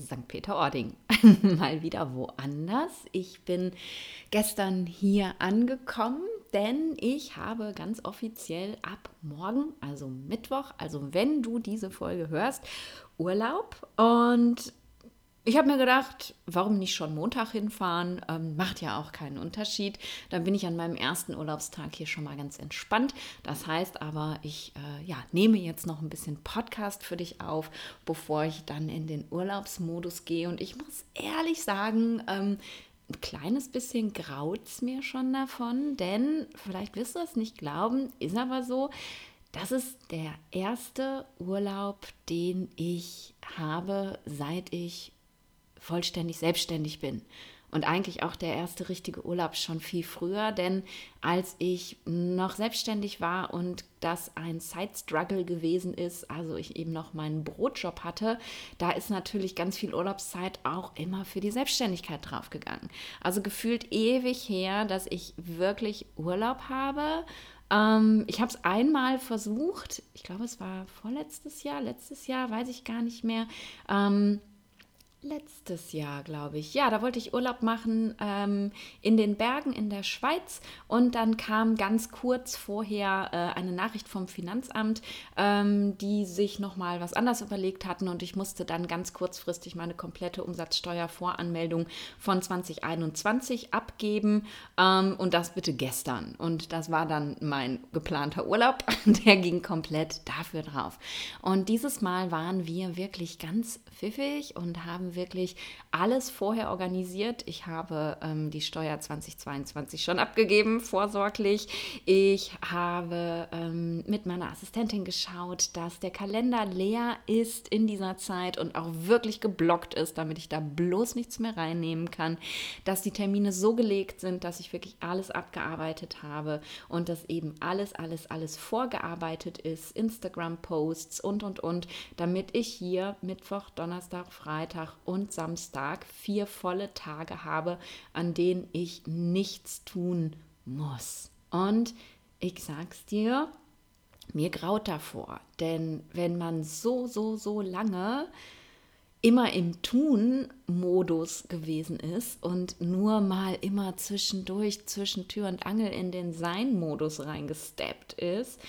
St. Peter-Ording. Mal wieder woanders. Ich bin gestern hier angekommen, denn ich habe ganz offiziell ab morgen, also Mittwoch, also wenn du diese Folge hörst, Urlaub. Und ich habe mir gedacht, warum nicht schon Montag hinfahren? Ähm, macht ja auch keinen Unterschied. Dann bin ich an meinem ersten Urlaubstag hier schon mal ganz entspannt. Das heißt aber, ich äh, ja, nehme jetzt noch ein bisschen Podcast für dich auf, bevor ich dann in den Urlaubsmodus gehe. Und ich muss ehrlich sagen, ähm, ein kleines bisschen graut es mir schon davon, denn vielleicht wirst du es nicht glauben, ist aber so. Das ist der erste Urlaub, den ich habe, seit ich vollständig selbstständig bin. Und eigentlich auch der erste richtige Urlaub schon viel früher, denn als ich noch selbstständig war und das ein Side-Struggle gewesen ist, also ich eben noch meinen Brotjob hatte, da ist natürlich ganz viel Urlaubszeit auch immer für die Selbstständigkeit draufgegangen. Also gefühlt ewig her, dass ich wirklich Urlaub habe ähm, ich habe es einmal versucht, ich glaube, es war vorletztes Jahr, letztes Jahr, weiß ich gar nicht mehr. Ähm, letztes Jahr, glaube ich. Ja, da wollte ich Urlaub machen ähm, in den Bergen in der Schweiz und dann kam ganz kurz vorher äh, eine Nachricht vom Finanzamt, ähm, die sich nochmal was anders überlegt hatten und ich musste dann ganz kurzfristig meine komplette Umsatzsteuervoranmeldung von 2021 abgeben ähm, und das bitte gestern. Und das war dann mein geplanter Urlaub, der ging komplett dafür drauf. Und dieses Mal waren wir wirklich ganz pfiffig und haben wirklich alles vorher organisiert. Ich habe ähm, die Steuer 2022 schon abgegeben, vorsorglich. Ich habe ähm, mit meiner Assistentin geschaut, dass der Kalender leer ist in dieser Zeit und auch wirklich geblockt ist, damit ich da bloß nichts mehr reinnehmen kann. Dass die Termine so gelegt sind, dass ich wirklich alles abgearbeitet habe und dass eben alles, alles, alles vorgearbeitet ist. Instagram-Posts und, und, und, damit ich hier Mittwoch, Donnerstag, Freitag und Samstag vier volle Tage habe, an denen ich nichts tun muss. Und ich sag's dir, mir graut davor, denn wenn man so, so, so lange immer im Tun-Modus gewesen ist und nur mal immer zwischendurch zwischen Tür und Angel in den Sein-Modus reingesteppt ist,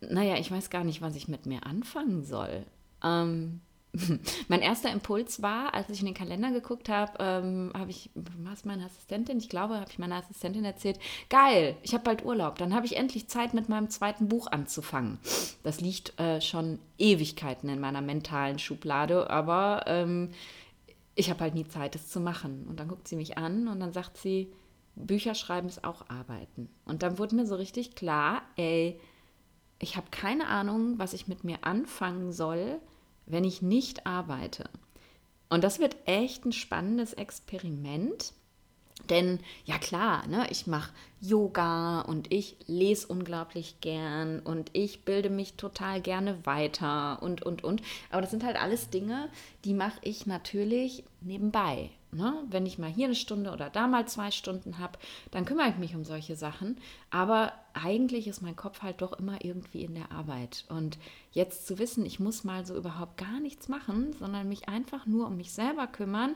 naja, ich weiß gar nicht, was ich mit mir anfangen soll. Ähm, mein erster Impuls war, als ich in den Kalender geguckt habe, ähm, habe ich, was meine Assistentin, ich glaube, habe ich meiner Assistentin erzählt, geil, ich habe bald Urlaub, dann habe ich endlich Zeit, mit meinem zweiten Buch anzufangen. Das liegt äh, schon Ewigkeiten in meiner mentalen Schublade, aber ähm, ich habe halt nie Zeit, es zu machen. Und dann guckt sie mich an und dann sagt sie, Bücher schreiben ist auch Arbeiten. Und dann wurde mir so richtig klar, ey, ich habe keine Ahnung, was ich mit mir anfangen soll, wenn ich nicht arbeite. Und das wird echt ein spannendes Experiment. Denn ja klar, ne, ich mache Yoga und ich lese unglaublich gern und ich bilde mich total gerne weiter und, und, und. Aber das sind halt alles Dinge, die mache ich natürlich nebenbei. Ne? Wenn ich mal hier eine Stunde oder da mal zwei Stunden habe, dann kümmere ich mich um solche Sachen. Aber eigentlich ist mein Kopf halt doch immer irgendwie in der Arbeit. Und jetzt zu wissen, ich muss mal so überhaupt gar nichts machen, sondern mich einfach nur um mich selber kümmern,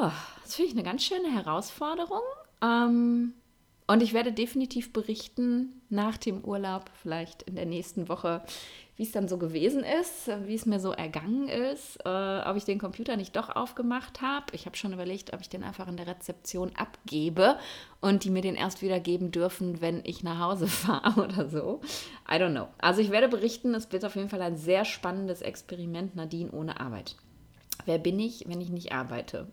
oh, das finde ich eine ganz schöne Herausforderung. Ähm, und ich werde definitiv berichten nach dem Urlaub, vielleicht in der nächsten Woche, wie es dann so gewesen ist, wie es mir so ergangen ist, äh, ob ich den Computer nicht doch aufgemacht habe. Ich habe schon überlegt, ob ich den einfach in der Rezeption abgebe und die mir den erst wieder geben dürfen, wenn ich nach Hause fahre oder so. I don't know. Also ich werde berichten, es wird auf jeden Fall ein sehr spannendes Experiment, Nadine ohne Arbeit. Wer bin ich, wenn ich nicht arbeite?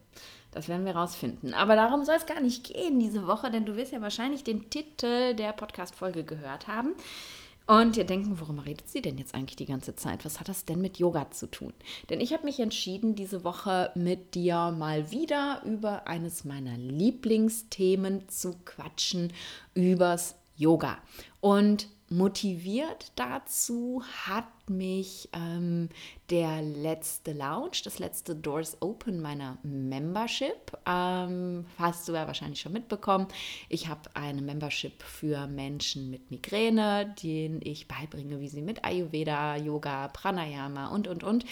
Das werden wir rausfinden. Aber darum soll es gar nicht gehen diese Woche, denn du wirst ja wahrscheinlich den Titel der Podcast-Folge gehört haben. Und ihr denken, worum redet sie denn jetzt eigentlich die ganze Zeit? Was hat das denn mit Yoga zu tun? Denn ich habe mich entschieden, diese Woche mit dir mal wieder über eines meiner Lieblingsthemen zu quatschen, übers Yoga. Und Motiviert dazu hat mich ähm, der letzte Launch, das letzte Doors Open meiner Membership. Ähm, hast du ja wahrscheinlich schon mitbekommen. Ich habe eine Membership für Menschen mit Migräne, denen ich beibringe, wie sie mit Ayurveda, Yoga, Pranayama und, und, und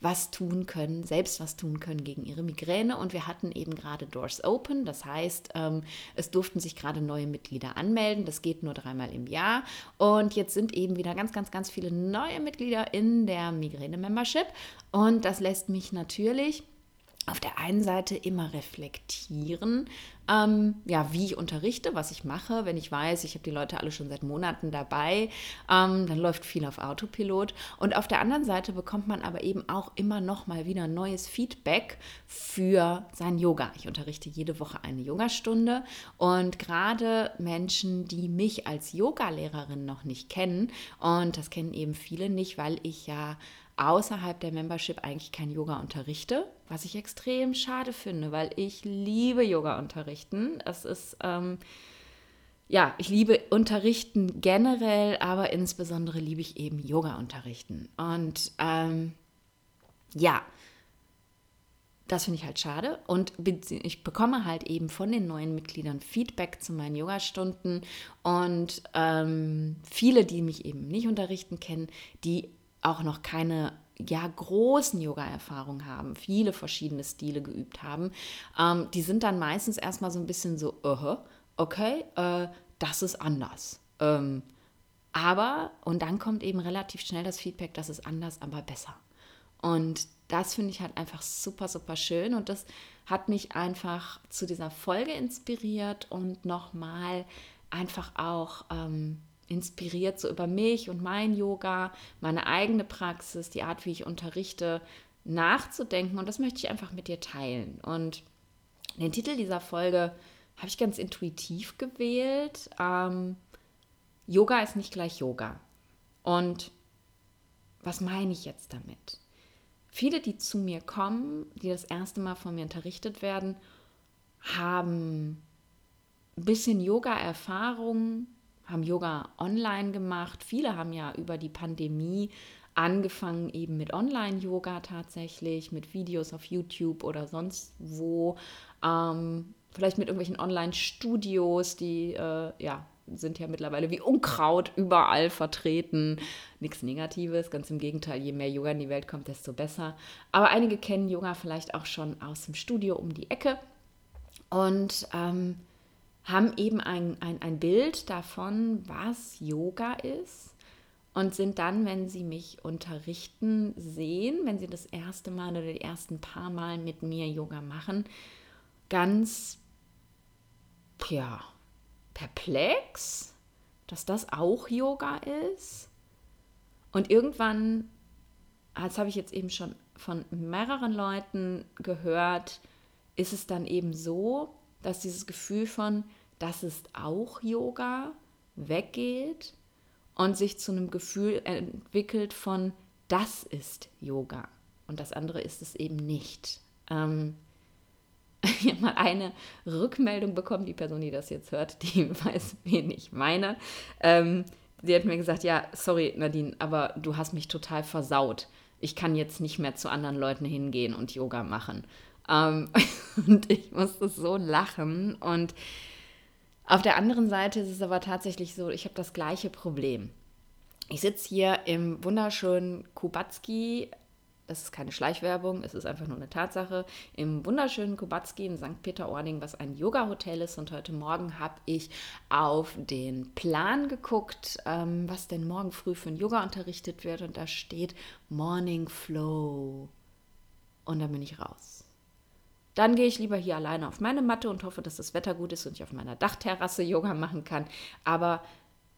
was tun können, selbst was tun können gegen ihre Migräne. Und wir hatten eben gerade Doors Open. Das heißt, ähm, es durften sich gerade neue Mitglieder anmelden. Das geht nur dreimal im Jahr. Und jetzt sind eben wieder ganz, ganz, ganz viele neue Mitglieder in der Migräne-Membership. Und das lässt mich natürlich auf der einen Seite immer reflektieren, ähm, ja, wie ich unterrichte, was ich mache. Wenn ich weiß, ich habe die Leute alle schon seit Monaten dabei, ähm, dann läuft viel auf Autopilot. Und auf der anderen Seite bekommt man aber eben auch immer noch mal wieder neues Feedback für sein Yoga. Ich unterrichte jede Woche eine Yogastunde und gerade Menschen, die mich als Yogalehrerin noch nicht kennen, und das kennen eben viele nicht, weil ich ja außerhalb der Membership eigentlich kein Yoga unterrichte, was ich extrem schade finde, weil ich liebe Yoga unterrichten. Es ist, ähm, ja, ich liebe Unterrichten generell, aber insbesondere liebe ich eben Yoga unterrichten. Und ähm, ja, das finde ich halt schade. Und ich bekomme halt eben von den neuen Mitgliedern Feedback zu meinen Yogastunden. Und ähm, viele, die mich eben nicht unterrichten, kennen, die auch noch keine ja, großen Yoga-Erfahrungen haben, viele verschiedene Stile geübt haben, ähm, die sind dann meistens erstmal so ein bisschen so, uh, okay, äh, das ist anders. Ähm, aber, und dann kommt eben relativ schnell das Feedback, das ist anders, aber besser. Und das finde ich halt einfach super, super schön. Und das hat mich einfach zu dieser Folge inspiriert und nochmal einfach auch ähm, inspiriert, so über mich und mein Yoga, meine eigene Praxis, die Art, wie ich unterrichte, nachzudenken. Und das möchte ich einfach mit dir teilen. Und den Titel dieser Folge habe ich ganz intuitiv gewählt. Ähm, Yoga ist nicht gleich Yoga. Und was meine ich jetzt damit? Viele, die zu mir kommen, die das erste Mal von mir unterrichtet werden, haben ein bisschen Yoga-Erfahrung, haben Yoga online gemacht. Viele haben ja über die Pandemie angefangen eben mit Online-Yoga tatsächlich, mit Videos auf YouTube oder sonst wo. Ähm, vielleicht mit irgendwelchen Online-Studios, die äh, ja sind ja mittlerweile wie Unkraut überall vertreten. Nichts Negatives, ganz im Gegenteil, je mehr Yoga in die Welt kommt, desto besser. Aber einige kennen Yoga vielleicht auch schon aus dem Studio um die Ecke. Und ähm, haben eben ein, ein, ein Bild davon, was Yoga ist und sind dann, wenn sie mich unterrichten, sehen, wenn sie das erste Mal oder die ersten paar Mal mit mir Yoga machen, ganz, ja, perplex, dass das auch Yoga ist. Und irgendwann, das habe ich jetzt eben schon von mehreren Leuten gehört, ist es dann eben so, dass dieses Gefühl von, das ist auch Yoga, weggeht und sich zu einem Gefühl entwickelt von, das ist Yoga und das andere ist es eben nicht. Ähm, ich habe mal eine Rückmeldung bekommen, die Person, die das jetzt hört, die weiß, wen ich meine. Ähm, sie hat mir gesagt, ja, sorry Nadine, aber du hast mich total versaut. Ich kann jetzt nicht mehr zu anderen Leuten hingehen und Yoga machen. Ähm, und ich musste so lachen. Und auf der anderen Seite ist es aber tatsächlich so, ich habe das gleiche Problem. Ich sitze hier im wunderschönen Kubatski. Das ist keine Schleichwerbung, es ist einfach nur eine Tatsache. Im wunderschönen Kubatski in St. Peter-Ording, was ein Yoga-Hotel ist. Und heute Morgen habe ich auf den Plan geguckt, ähm, was denn morgen früh für ein Yoga unterrichtet wird. Und da steht Morning Flow. Und dann bin ich raus. Dann gehe ich lieber hier alleine auf meine Matte und hoffe, dass das Wetter gut ist und ich auf meiner Dachterrasse Yoga machen kann. Aber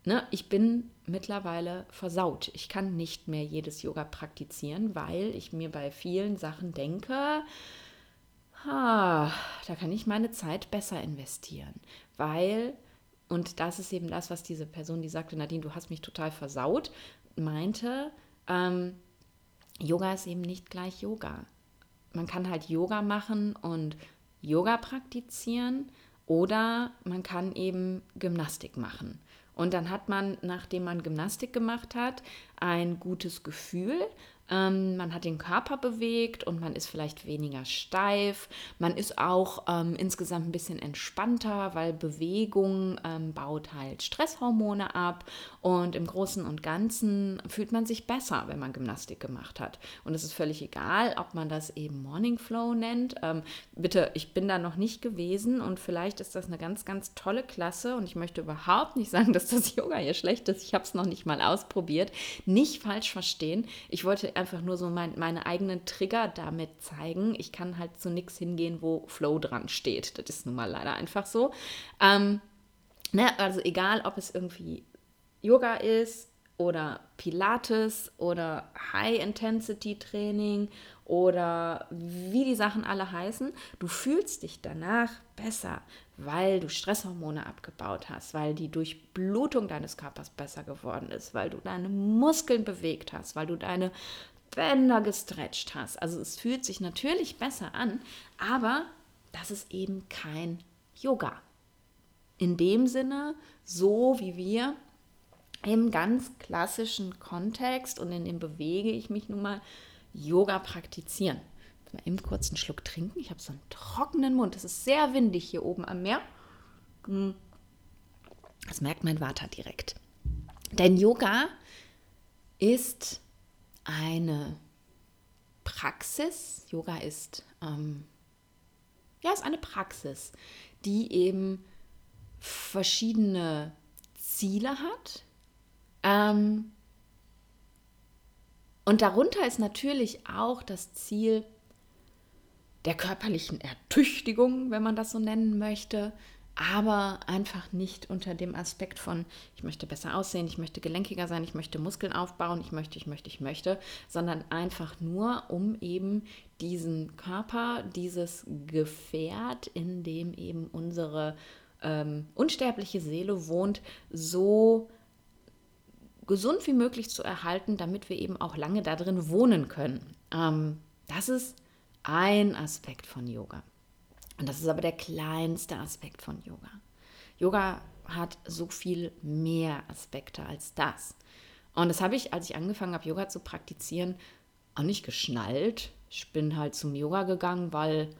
ne, ich bin mittlerweile versaut. Ich kann nicht mehr jedes Yoga praktizieren, weil ich mir bei vielen Sachen denke, ah, da kann ich meine Zeit besser investieren. Weil, und das ist eben das, was diese Person, die sagte, Nadine, du hast mich total versaut, meinte, ähm, Yoga ist eben nicht gleich Yoga man kann halt Yoga machen und Yoga praktizieren oder man kann eben Gymnastik machen. Und dann hat man, nachdem man Gymnastik gemacht hat, ein gutes Gefühl, ähm, man hat den Körper bewegt und man ist vielleicht weniger steif. Man ist auch ähm, insgesamt ein bisschen entspannter, weil Bewegung ähm, baut halt Stresshormone ab. Und im Großen und Ganzen fühlt man sich besser, wenn man Gymnastik gemacht hat. Und es ist völlig egal, ob man das eben Morning Flow nennt. Ähm, bitte, ich bin da noch nicht gewesen und vielleicht ist das eine ganz, ganz tolle Klasse. Und ich möchte überhaupt nicht sagen, dass das Yoga hier schlecht ist. Ich habe es noch nicht mal ausprobiert. Nicht falsch verstehen. Ich wollte einfach nur so mein, meine eigenen Trigger damit zeigen. Ich kann halt zu nichts hingehen, wo Flow dran steht. Das ist nun mal leider einfach so. Ähm, ne, also egal, ob es irgendwie Yoga ist oder Pilates oder High-Intensity-Training oder wie die Sachen alle heißen, du fühlst dich danach besser, weil du Stresshormone abgebaut hast, weil die Durchblutung deines Körpers besser geworden ist, weil du deine Muskeln bewegt hast, weil du deine Bänder gestretcht hast. Also es fühlt sich natürlich besser an, aber das ist eben kein Yoga. In dem Sinne, so wie wir im ganz klassischen Kontext und in dem bewege ich mich nun mal Yoga praktizieren. Mal eben kurz einen Schluck trinken. Ich habe so einen trockenen Mund. Es ist sehr windig hier oben am Meer. Hm. Das merkt mein Vater direkt. Denn Yoga ist eine Praxis. Yoga ist, ähm, ja, ist eine Praxis, die eben verschiedene Ziele hat. Ähm, und darunter ist natürlich auch das Ziel der körperlichen Ertüchtigung, wenn man das so nennen möchte, aber einfach nicht unter dem Aspekt von, ich möchte besser aussehen, ich möchte gelenkiger sein, ich möchte Muskeln aufbauen, ich möchte, ich möchte, ich möchte, sondern einfach nur, um eben diesen Körper, dieses Gefährt, in dem eben unsere ähm, unsterbliche Seele wohnt, so gesund wie möglich zu erhalten, damit wir eben auch lange da drin wohnen können. Ähm, das ist ein Aspekt von Yoga. Und das ist aber der kleinste Aspekt von Yoga. Yoga hat so viel mehr Aspekte als das. Und das habe ich, als ich angefangen habe, Yoga zu praktizieren, auch nicht geschnallt. Ich bin halt zum Yoga gegangen, weil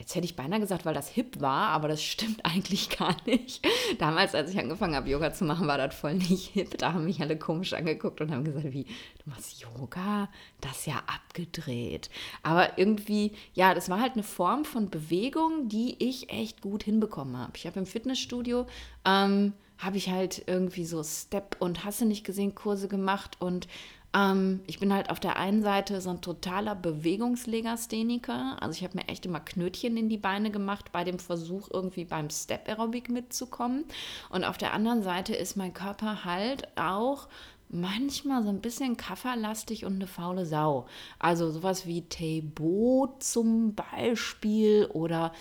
Jetzt hätte ich beinahe gesagt, weil das hip war, aber das stimmt eigentlich gar nicht. Damals, als ich angefangen habe, Yoga zu machen, war das voll nicht hip. Da haben mich alle komisch angeguckt und haben gesagt, wie, du machst Yoga? Das ist ja abgedreht. Aber irgendwie, ja, das war halt eine Form von Bewegung, die ich echt gut hinbekommen habe. Ich habe im Fitnessstudio, ähm, habe ich halt irgendwie so Step und Hasse nicht gesehen Kurse gemacht und ähm, ich bin halt auf der einen Seite so ein totaler Bewegungslegastheniker. Also ich habe mir echt immer Knötchen in die Beine gemacht bei dem Versuch, irgendwie beim Step Aerobic mitzukommen. Und auf der anderen Seite ist mein Körper halt auch manchmal so ein bisschen kafferlastig und eine faule Sau. Also sowas wie Tebo zum Beispiel oder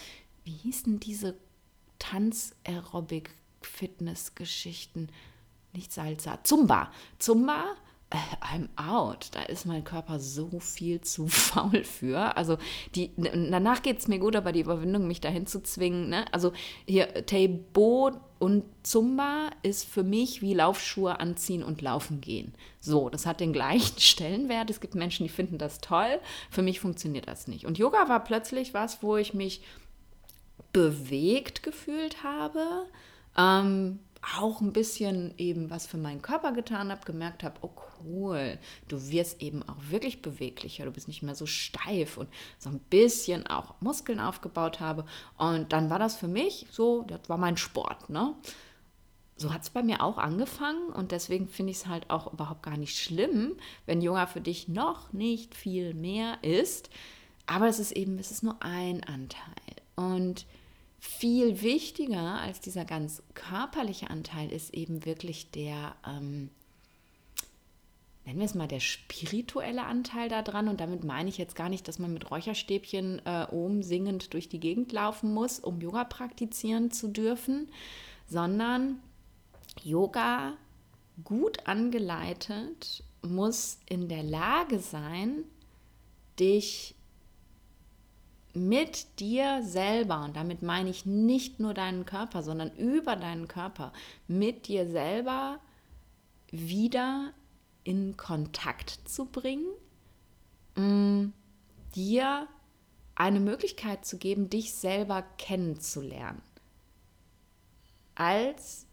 wie hießen diese Tanz-Aerobic-Fitness-Geschichten? Nicht Salsa, Zumba. Zumba I'm out. Da ist mein Körper so viel zu faul für. Also die, danach geht es mir gut, aber die Überwindung, mich dahin zu zwingen. Ne? Also hier Teibo und Zumba ist für mich wie Laufschuhe anziehen und laufen gehen. So, das hat den gleichen Stellenwert. Es gibt Menschen, die finden das toll. Für mich funktioniert das nicht. Und Yoga war plötzlich was, wo ich mich bewegt gefühlt habe. Ähm, auch ein bisschen eben was für meinen Körper getan habe, gemerkt habe, oh cool, du wirst eben auch wirklich beweglicher, du bist nicht mehr so steif und so ein bisschen auch Muskeln aufgebaut habe. Und dann war das für mich so, das war mein Sport, ne? So hat es bei mir auch angefangen und deswegen finde ich es halt auch überhaupt gar nicht schlimm, wenn Yoga für dich noch nicht viel mehr ist. Aber es ist eben, es ist nur ein Anteil. Und viel wichtiger als dieser ganz körperliche Anteil ist eben wirklich der, ähm, nennen wir es mal, der spirituelle Anteil daran. Und damit meine ich jetzt gar nicht, dass man mit Räucherstäbchen äh, oben singend durch die Gegend laufen muss, um Yoga praktizieren zu dürfen, sondern Yoga gut angeleitet muss in der Lage sein, dich mit dir selber, und damit meine ich nicht nur deinen Körper, sondern über deinen Körper, mit dir selber wieder in Kontakt zu bringen, mh, mm, dir eine Möglichkeit zu geben, dich selber kennenzulernen. Als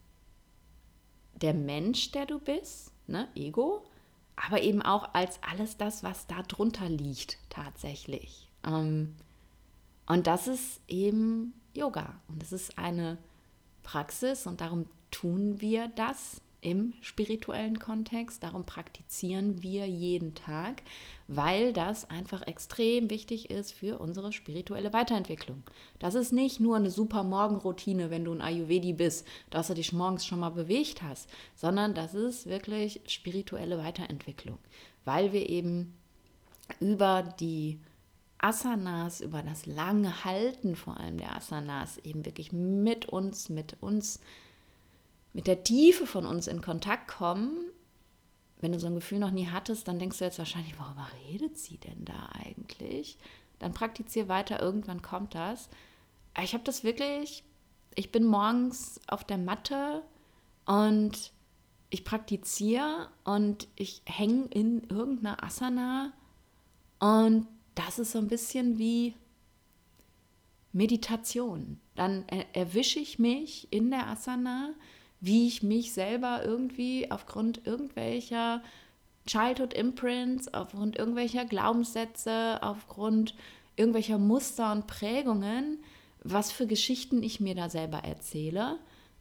der Mensch, der du bist, ne, Ego, aber eben auch als alles das, was da drunter liegt tatsächlich. Ähm, und das ist eben Yoga. Und das ist eine Praxis und darum tun wir das im spirituellen Kontext. Darum praktizieren wir jeden Tag, weil das einfach extrem wichtig ist für unsere spirituelle Weiterentwicklung. Das ist nicht nur eine super Morgenroutine, wenn du ein Ayurvedi bist, dass du dich morgens schon mal bewegt hast, sondern das ist wirklich spirituelle Weiterentwicklung, weil wir eben über die Asanas, über das lange Halten vor allem der Asanas eben wirklich mit uns, mit uns mit der Tiefe von uns in Kontakt kommen, wenn du so ein Gefühl noch nie hattest, dann denkst du jetzt wahrscheinlich, worüber redet sie denn da eigentlich? Dann praktiziere weiter, irgendwann kommt das. Ich habe das wirklich, ich bin morgens auf der Matte und ich praktiziere und ich hänge in irgendeiner Asana und das ist so ein bisschen wie Meditation. Dann erwische ich mich in der Asana wie ich mich selber irgendwie aufgrund irgendwelcher Childhood Imprints, aufgrund irgendwelcher Glaubenssätze, aufgrund irgendwelcher Muster und Prägungen, was für Geschichten ich mir da selber erzähle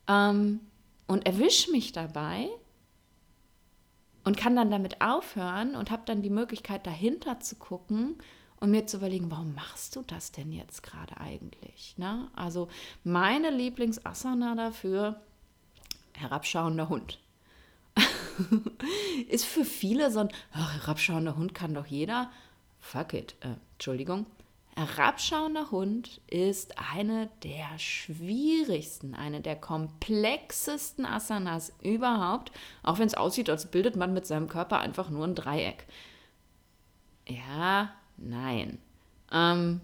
ähm, und erwische mich dabei und kann dann damit aufhören und habe dann die Möglichkeit dahinter zu gucken und mir zu überlegen, warum machst du das denn jetzt gerade eigentlich? Ne? Also meine Lieblingsasana dafür herabschauender Hund. ist für viele so ein ach, herabschauender Hund kann doch jeder. Fuck it. Äh, Entschuldigung. Herabschauender Hund ist eine der schwierigsten, eine der komplexesten Asanas überhaupt, auch wenn es aussieht, als bildet man mit seinem Körper einfach nur ein Dreieck. Ja, nein. Ähm,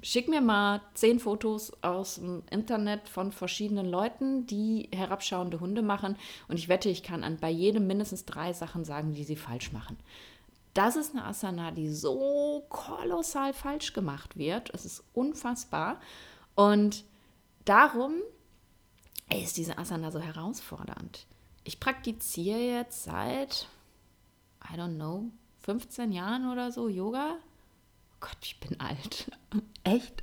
Schick mir mal zehn Fotos aus dem Internet von verschiedenen Leuten, die herabschauende Hunde machen. Und ich wette, ich kann an, bei jedem mindestens drei Sachen sagen, die sie falsch machen. Das ist eine Asana, die so kolossal falsch gemacht wird. Es ist unfassbar. Und darum ist diese Asana so herausfordernd. Ich praktiziere jetzt seit, I don't know, 15 Jahren oder so Yoga. Gott, ich bin alt. Echt?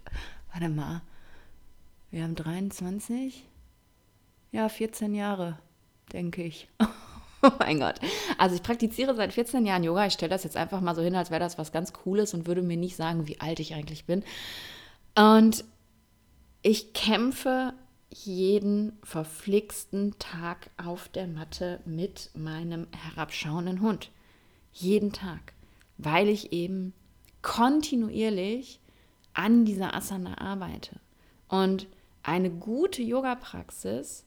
Warte mal. Wir haben 23? Ja, 14 Jahre, denke ich. Oh mein Gott. Also ich praktiziere seit 14 Jahren Yoga. Ich stelle das jetzt einfach mal so hin, als wäre das was ganz Cooles und würde mir nicht sagen, wie alt ich eigentlich bin. Und ich kämpfe jeden verflixten Tag auf der Matte mit meinem herabschauenden Hund. Jeden Tag. Weil ich eben kontinuierlich an dieser Asana arbeite. Und eine gute Yoga-Praxis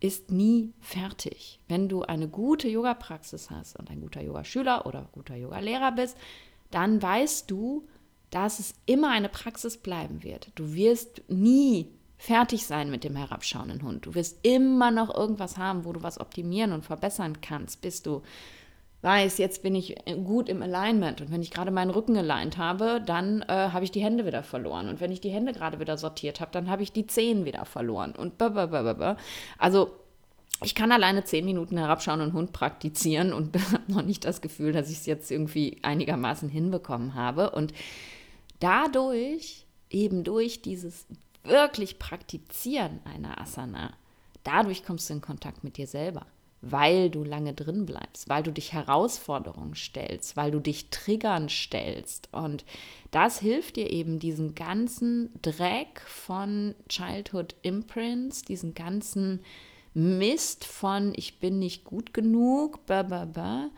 ist nie fertig. Wenn du eine gute Yoga-Praxis hast und ein guter Yogaschüler oder guter Yogalehrer bist, dann weißt du, dass es immer eine Praxis bleiben wird. Du wirst nie fertig sein mit dem herabschauenden Hund. Du wirst immer noch irgendwas haben, wo du was optimieren und verbessern kannst, bis du weiß, jetzt bin ich gut im Alignment. Und wenn ich gerade meinen Rücken aligned habe, dann äh, habe ich die Hände wieder verloren. Und wenn ich die Hände gerade wieder sortiert habe, dann habe ich die Zehen wieder verloren. Und blablabla. also ich kann alleine zehn Minuten herabschauen und Hund praktizieren und habe noch nicht das Gefühl, dass ich es jetzt irgendwie einigermaßen hinbekommen habe. Und dadurch eben durch dieses wirklich Praktizieren einer Asana, dadurch kommst du in Kontakt mit dir selber weil du lange drin bleibst, weil du dich Herausforderungen stellst, weil du dich Triggern stellst. Und das hilft dir eben, diesen ganzen Dreck von Childhood Imprints, diesen ganzen Mist von ich bin nicht gut genug, blah, blah, blah,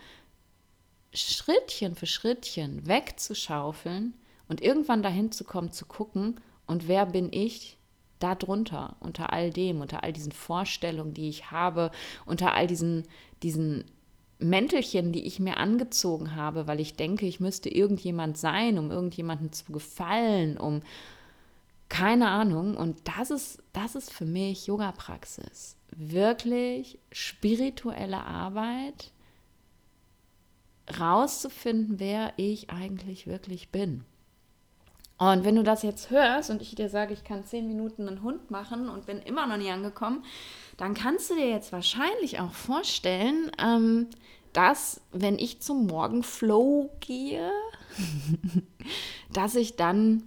Schrittchen für Schrittchen wegzuschaufeln und irgendwann dahin zu kommen, zu gucken, und wer bin ich, darunter, unter all dem, unter all diesen Vorstellungen, die ich habe, unter all diesen, diesen Mäntelchen, die ich mir angezogen habe, weil ich denke, ich müsste irgendjemand sein, um irgendjemandem zu gefallen, um keine Ahnung. Und das ist, das ist für mich Yoga-Praxis. Wirklich spirituelle Arbeit, rauszufinden, wer ich eigentlich wirklich bin. Und wenn du das jetzt hörst und ich dir sage, ich kann zehn Minuten einen Hund machen und bin immer noch nie angekommen, dann kannst du dir jetzt wahrscheinlich auch vorstellen, ähm, dass wenn ich zum Morgenflow gehe, dass ich dann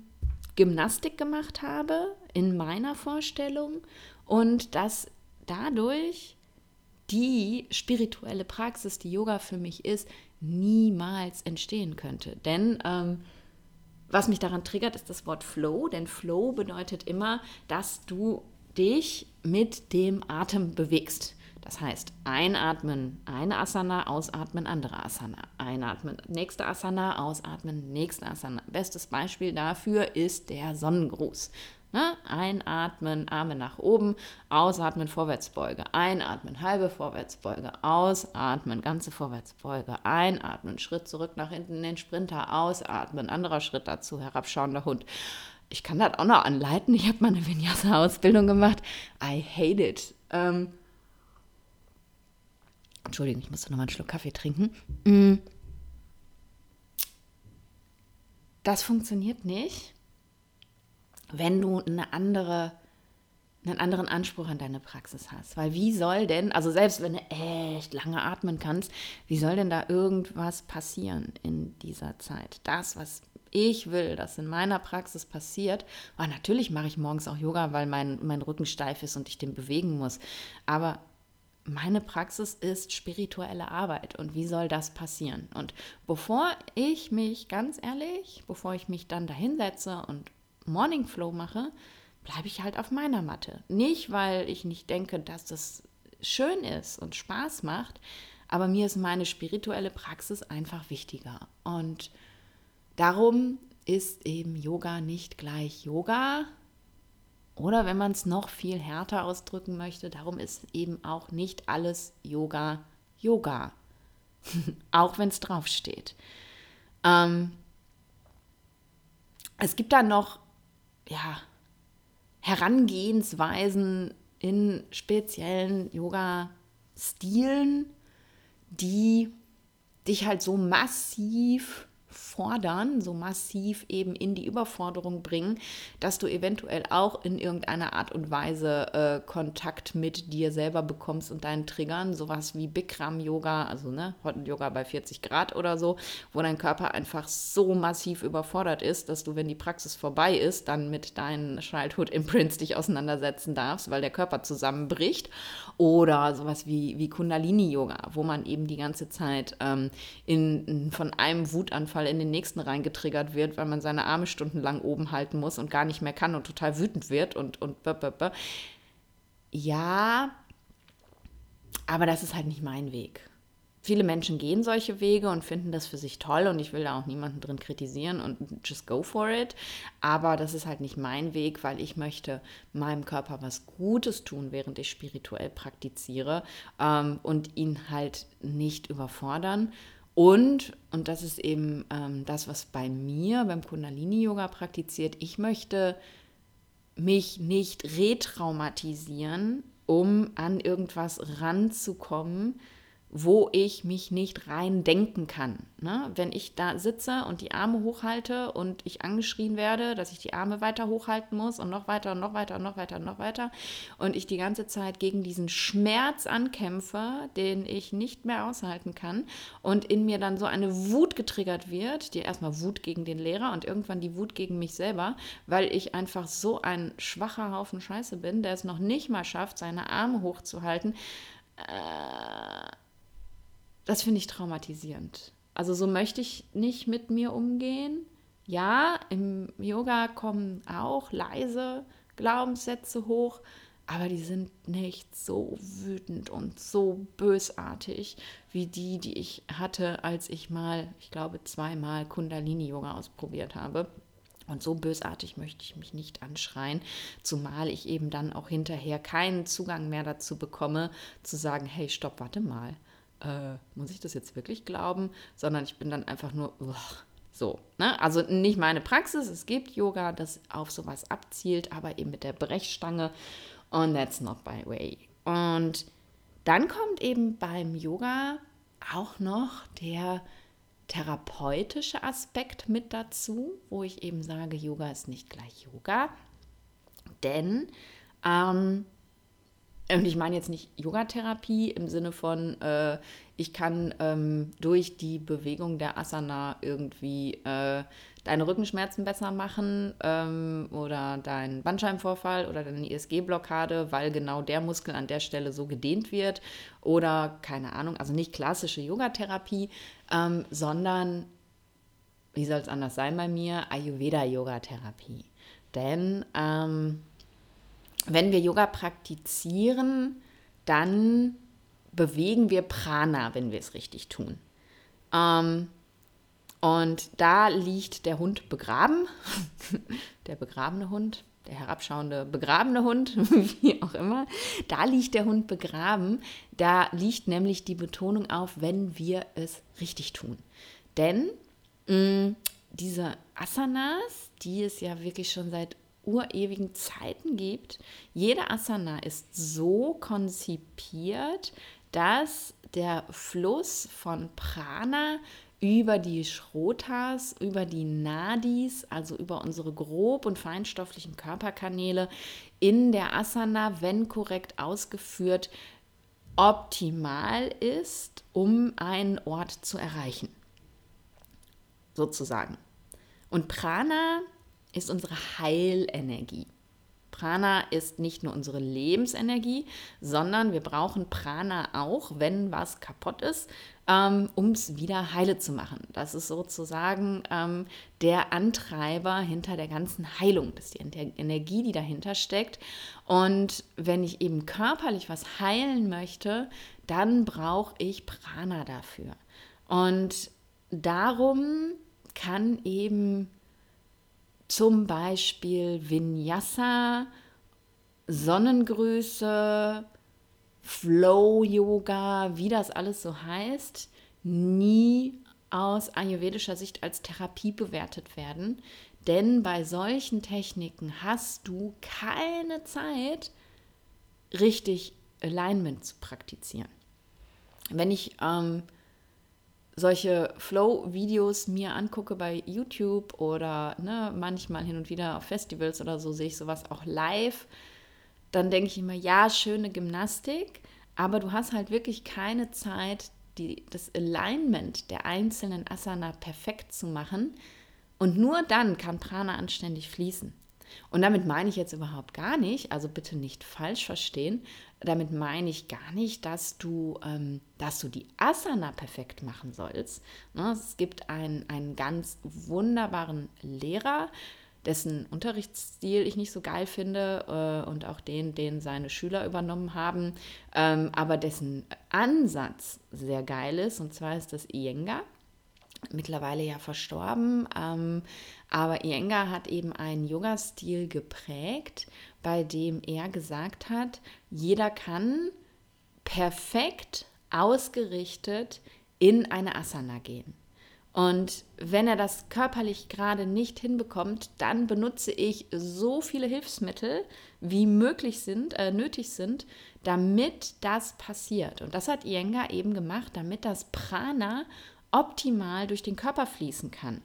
Gymnastik gemacht habe in meiner Vorstellung und dass dadurch die spirituelle Praxis, die Yoga für mich ist, niemals entstehen könnte. Denn ähm, was mich daran triggert, ist das Wort Flow, denn Flow bedeutet immer, dass du dich mit dem Atem bewegst. Das heißt, einatmen, eine Asana, ausatmen, andere Asana. Einatmen, nächste Asana, ausatmen, nächste Asana. Bestes Beispiel dafür ist der Sonnengruß. Ne? Einatmen, Arme nach oben, ausatmen, Vorwärtsbeuge. Einatmen, halbe Vorwärtsbeuge. Ausatmen, ganze Vorwärtsbeuge. Einatmen, Schritt zurück nach hinten in den Sprinter. Ausatmen, anderer Schritt dazu, herabschauender Hund. Ich kann das auch noch anleiten. Ich habe mal eine Vinyasa-Ausbildung gemacht. I hate it. Ähm Entschuldigung, ich musste noch mal einen Schluck Kaffee trinken. Mm. Das funktioniert nicht wenn du eine andere, einen anderen Anspruch an deine Praxis hast. Weil wie soll denn, also selbst wenn du echt lange atmen kannst, wie soll denn da irgendwas passieren in dieser Zeit? Das, was ich will, dass in meiner Praxis passiert, weil natürlich mache ich morgens auch Yoga, weil mein, mein Rücken steif ist und ich den bewegen muss. Aber meine Praxis ist spirituelle Arbeit und wie soll das passieren? Und bevor ich mich, ganz ehrlich, bevor ich mich dann dahinsetze und Morning Flow mache, bleibe ich halt auf meiner Matte. Nicht, weil ich nicht denke, dass das schön ist und Spaß macht, aber mir ist meine spirituelle Praxis einfach wichtiger. Und darum ist eben Yoga nicht gleich Yoga. Oder wenn man es noch viel härter ausdrücken möchte, darum ist eben auch nicht alles Yoga Yoga. auch wenn es draufsteht. Ähm, es gibt da noch ja, Herangehensweisen in speziellen Yoga-Stilen, die dich halt so massiv fordern, so massiv eben in die Überforderung bringen, dass du eventuell auch in irgendeiner Art und Weise äh, Kontakt mit dir selber bekommst und deinen Triggern, sowas wie Bikram-Yoga, also ne, Yoga bei 40 Grad oder so, wo dein Körper einfach so massiv überfordert ist, dass du, wenn die Praxis vorbei ist, dann mit deinen Childhood-Imprints dich auseinandersetzen darfst, weil der Körper zusammenbricht. Oder sowas wie, wie Kundalini-Yoga, wo man eben die ganze Zeit ähm, in, in, von einem Wutanfall in den nächsten reingetriggert wird, weil man seine Arme stundenlang oben halten muss und gar nicht mehr kann und total wütend wird und, und b -b -b. Ja, aber das ist halt nicht mein Weg. Viele Menschen gehen solche Wege und finden das für sich toll und ich will da auch niemanden drin kritisieren und just go for it. Aber das ist halt nicht mein Weg, weil ich möchte meinem Körper was Gutes tun, während ich spirituell praktiziere ähm, und ihn halt nicht überfordern. Und, und das ist eben ähm, das, was bei mir beim Kundalini-Yoga praktiziert, ich möchte mich nicht retraumatisieren, um an irgendwas ranzukommen, wo ich mich nicht rein denken kann. Ne? Wenn ich da sitze und die Arme hochhalte und ich angeschrien werde, dass ich die Arme weiter hochhalten muss und noch weiter und noch weiter und noch weiter und noch weiter und ich die ganze Zeit gegen diesen Schmerz ankämpfe, den ich nicht mehr aushalten kann und in mir dann so eine Wut getriggert wird, die erstmal Wut gegen den Lehrer und irgendwann die Wut gegen mich selber, weil ich einfach so ein schwacher Haufen Scheiße bin, der es noch nicht mal schafft, seine Arme hochzuhalten. Äh, das finde ich traumatisierend. Also so möchte ich nicht mit mir umgehen. Ja, im Yoga kommen auch leise Glaubenssätze hoch, aber die sind nicht so wütend und so bösartig wie die, die ich hatte, als ich mal, ich glaube, zweimal Kundalini-Yoga ausprobiert habe. Und so bösartig möchte ich mich nicht anschreien, zumal ich eben dann auch hinterher keinen Zugang mehr dazu bekomme, zu sagen, hey, stopp, warte mal äh, muss ich das jetzt wirklich glauben? Sondern ich bin dann einfach nur, uah, so. Ne? Also nicht meine Praxis. Es gibt Yoga, das auf sowas abzielt, aber eben mit der Brechstange. Und that's not my way. Und dann kommt eben beim Yoga auch noch der therapeutische Aspekt mit dazu, wo ich eben sage, Yoga ist nicht gleich Yoga. Denn ähm, und ich meine jetzt nicht Yogatherapie im Sinne von, äh, ich kann ähm, durch die Bewegung der Asana irgendwie äh, deine Rückenschmerzen besser machen ähm, oder deinen Bandscheibenvorfall oder deine ISG-Blockade, weil genau der Muskel an der Stelle so gedehnt wird oder keine Ahnung, also nicht klassische Yogatherapie, ähm, sondern, wie soll es anders sein bei mir, Ayurveda-Yogatherapie. Denn ähm, wenn wir Yoga praktizieren, dann bewegen wir Prana, wenn wir es richtig tun. Ähm, und da liegt der Hund begraben, der begrabene Hund, der herabschauende begrabene Hund, wie auch immer. Da liegt der Hund begraben. Da liegt nämlich die Betonung auf, wenn wir es richtig tun. Denn mh, mm, diese Asanas, die es ja wirklich schon seit urewigen Zeiten gibt. Jede Asana ist so konzipiert, dass der Fluss von Prana über die Schrotas, über die Nadis, also über unsere grob und feinstofflichen Körperkanäle in der Asana, wenn korrekt ausgeführt, optimal ist, um einen Ort zu erreichen. Sozusagen. Und Prana ist unsere Heilenergie. Prana ist nicht nur unsere Lebensenergie, sondern wir brauchen Prana auch, wenn was kaputt ist, ähm, um es wieder heile zu machen. Das ist sozusagen ähm, der Antreiber hinter der ganzen Heilung. Das ist die Energie, die dahinter steckt. Und wenn ich eben körperlich was heilen möchte, dann brauche ich Prana dafür. Und darum kann eben zum Beispiel Vinyasa, Sonnengrüße, Flow-Yoga, wie das alles so heißt, nie aus ayurvedischer Sicht als Therapie bewertet werden. Denn bei solchen Techniken hast du keine Zeit, richtig Alignment zu praktizieren. Wenn ich ähm, solche Flow-Videos mir angucke bei YouTube oder ne, manchmal hin und wieder auf Festivals oder so, sehe ich sowas auch live, dann denke ich immer, ja, schöne Gymnastik, aber du hast halt wirklich keine Zeit, die, das Alignment der einzelnen Asana perfekt zu machen. Und nur dann kann Prana anständig fließen. Und damit meine ich jetzt überhaupt gar nicht, also bitte nicht falsch verstehen, damit meine ich gar nicht, dass du, ähm, dass du die Asana perfekt machen sollst. Ne? Es gibt einen, einen ganz wunderbaren Lehrer, dessen Unterrichtsstil ich nicht so geil finde äh, und auch den, den seine Schüler übernommen haben, ähm, aber dessen Ansatz sehr geil ist, und zwar ist das Iyengar mittlerweile ja verstorben. Ähm, aber Iyengar hat eben einen Yoga-Stil geprägt, bei dem er gesagt hat, jeder kann perfekt ausgerichtet in eine Asana gehen. Und wenn er das körperlich gerade nicht hinbekommt, dann benutze ich so viele Hilfsmittel, wie möglich sind, äh, nötig sind, damit das passiert. Und das hat Iyengar eben gemacht, damit das Prana optimal durch den Körper fließen kann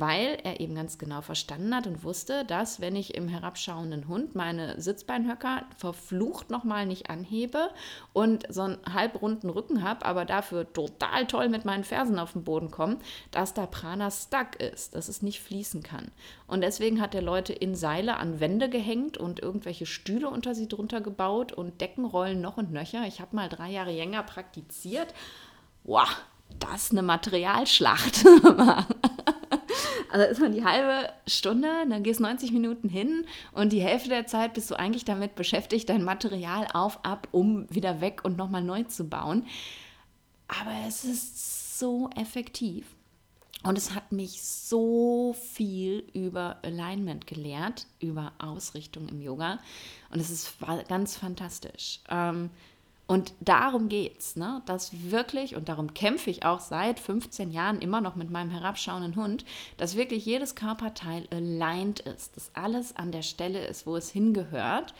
weil er eben ganz genau verstanden hat und wusste, dass wenn ich im herabschauenden Hund meine Sitzbeinhöcker verflucht nochmal nicht anhebe und so einen halbrunden Rücken habe, aber dafür total toll mit meinen Fersen auf den Boden komme, dass da Prana stuck ist, dass es nicht fließen kann. Und deswegen hat er Leute in Seile an Wände gehängt und irgendwelche Stühle unter sie drunter gebaut und Deckenrollen noch und nöcher. Ich habe mal drei Jahre länger praktiziert. Wow, das ist eine Materialschlacht. Also ist man die halbe Stunde, dann gehst 90 Minuten hin und die Hälfte der Zeit bist du eigentlich damit beschäftigt, dein Material auf, ab, um wieder weg und nochmal neu zu bauen. Aber es ist so effektiv. Und es hat mich so viel über Alignment gelehrt, über Ausrichtung im Yoga. Und es ist ganz fantastisch. Ähm, Und darum geht's, ne? dass wirklich, und darum kämpfe ich auch seit 15 Jahren immer noch mit meinem herabschauenden Hund, dass wirklich jedes Körperteil aligned ist, dass alles an der Stelle ist, wo es hingehört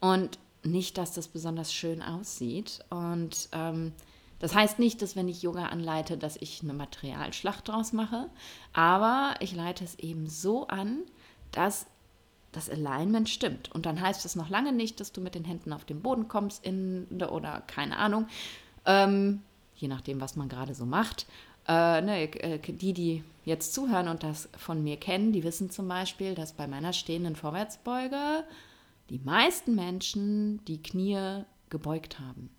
und nicht, dass das besonders schön aussieht. Und ähm, das heißt nicht, dass wenn ich Yoga anleite, dass ich eine Materialschlacht draus mache, aber ich leite es eben so an, dass das Alignment stimmt. Und dann heißt es noch lange nicht, dass du mit den Händen auf den Boden kommst in, oder keine Ahnung, ähm, je nachdem, was man gerade so macht. Äh, ne, äh, die, die jetzt zuhören und das von mir kennen, die wissen zum Beispiel, dass bei meiner stehenden Vorwärtsbeuge die meisten Menschen die Knie gebeugt haben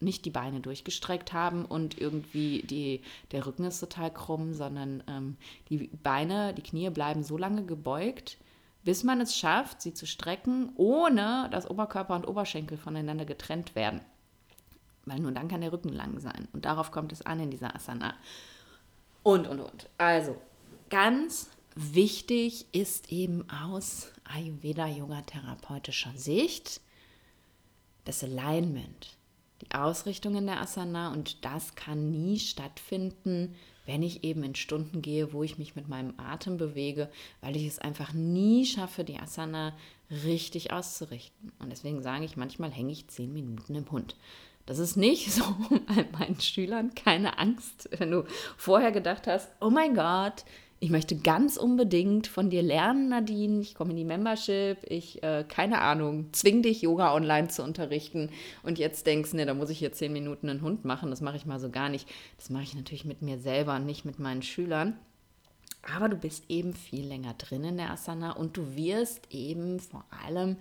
nicht die Beine durchgestreckt haben und irgendwie die, der Rücken ist total krumm, sondern ähm, die Beine, die Knie bleiben so lange gebeugt, bis man es schafft, sie zu strecken, ohne dass Oberkörper und Oberschenkel voneinander getrennt werden. Weil nur dann kann der Rücken lang sein. Und darauf kommt es an in dieser Asana. Und, und, und. Also, ganz wichtig ist eben aus Ayurveda-Yoga-therapeutischer Sicht das Alignment die Ausrichtung in der Asana und das kann nie stattfinden, wenn ich eben in Stunden gehe, wo ich mich mit meinem Atem bewege, weil ich es einfach nie schaffe, die Asana richtig auszurichten. Und deswegen sage ich, manchmal hänge ich zehn Minuten im Hund. Das ist nicht so meinen Schülern, keine Angst, wenn du vorher gedacht hast, oh mein Gott, ich möchte ganz unbedingt von dir lernen, Nadine. Ich komme in die Membership. Ich, äh, keine Ahnung, zwing dich, Yoga online zu unterrichten. Und jetzt denkst, ne, da muss ich jetzt zehn Minuten einen Hund machen. Das mache ich mal so gar nicht. Das mache ich natürlich mit mir selber, nicht mit meinen Schülern. Aber du bist eben viel länger drin in der Asana und du wirst eben vor allem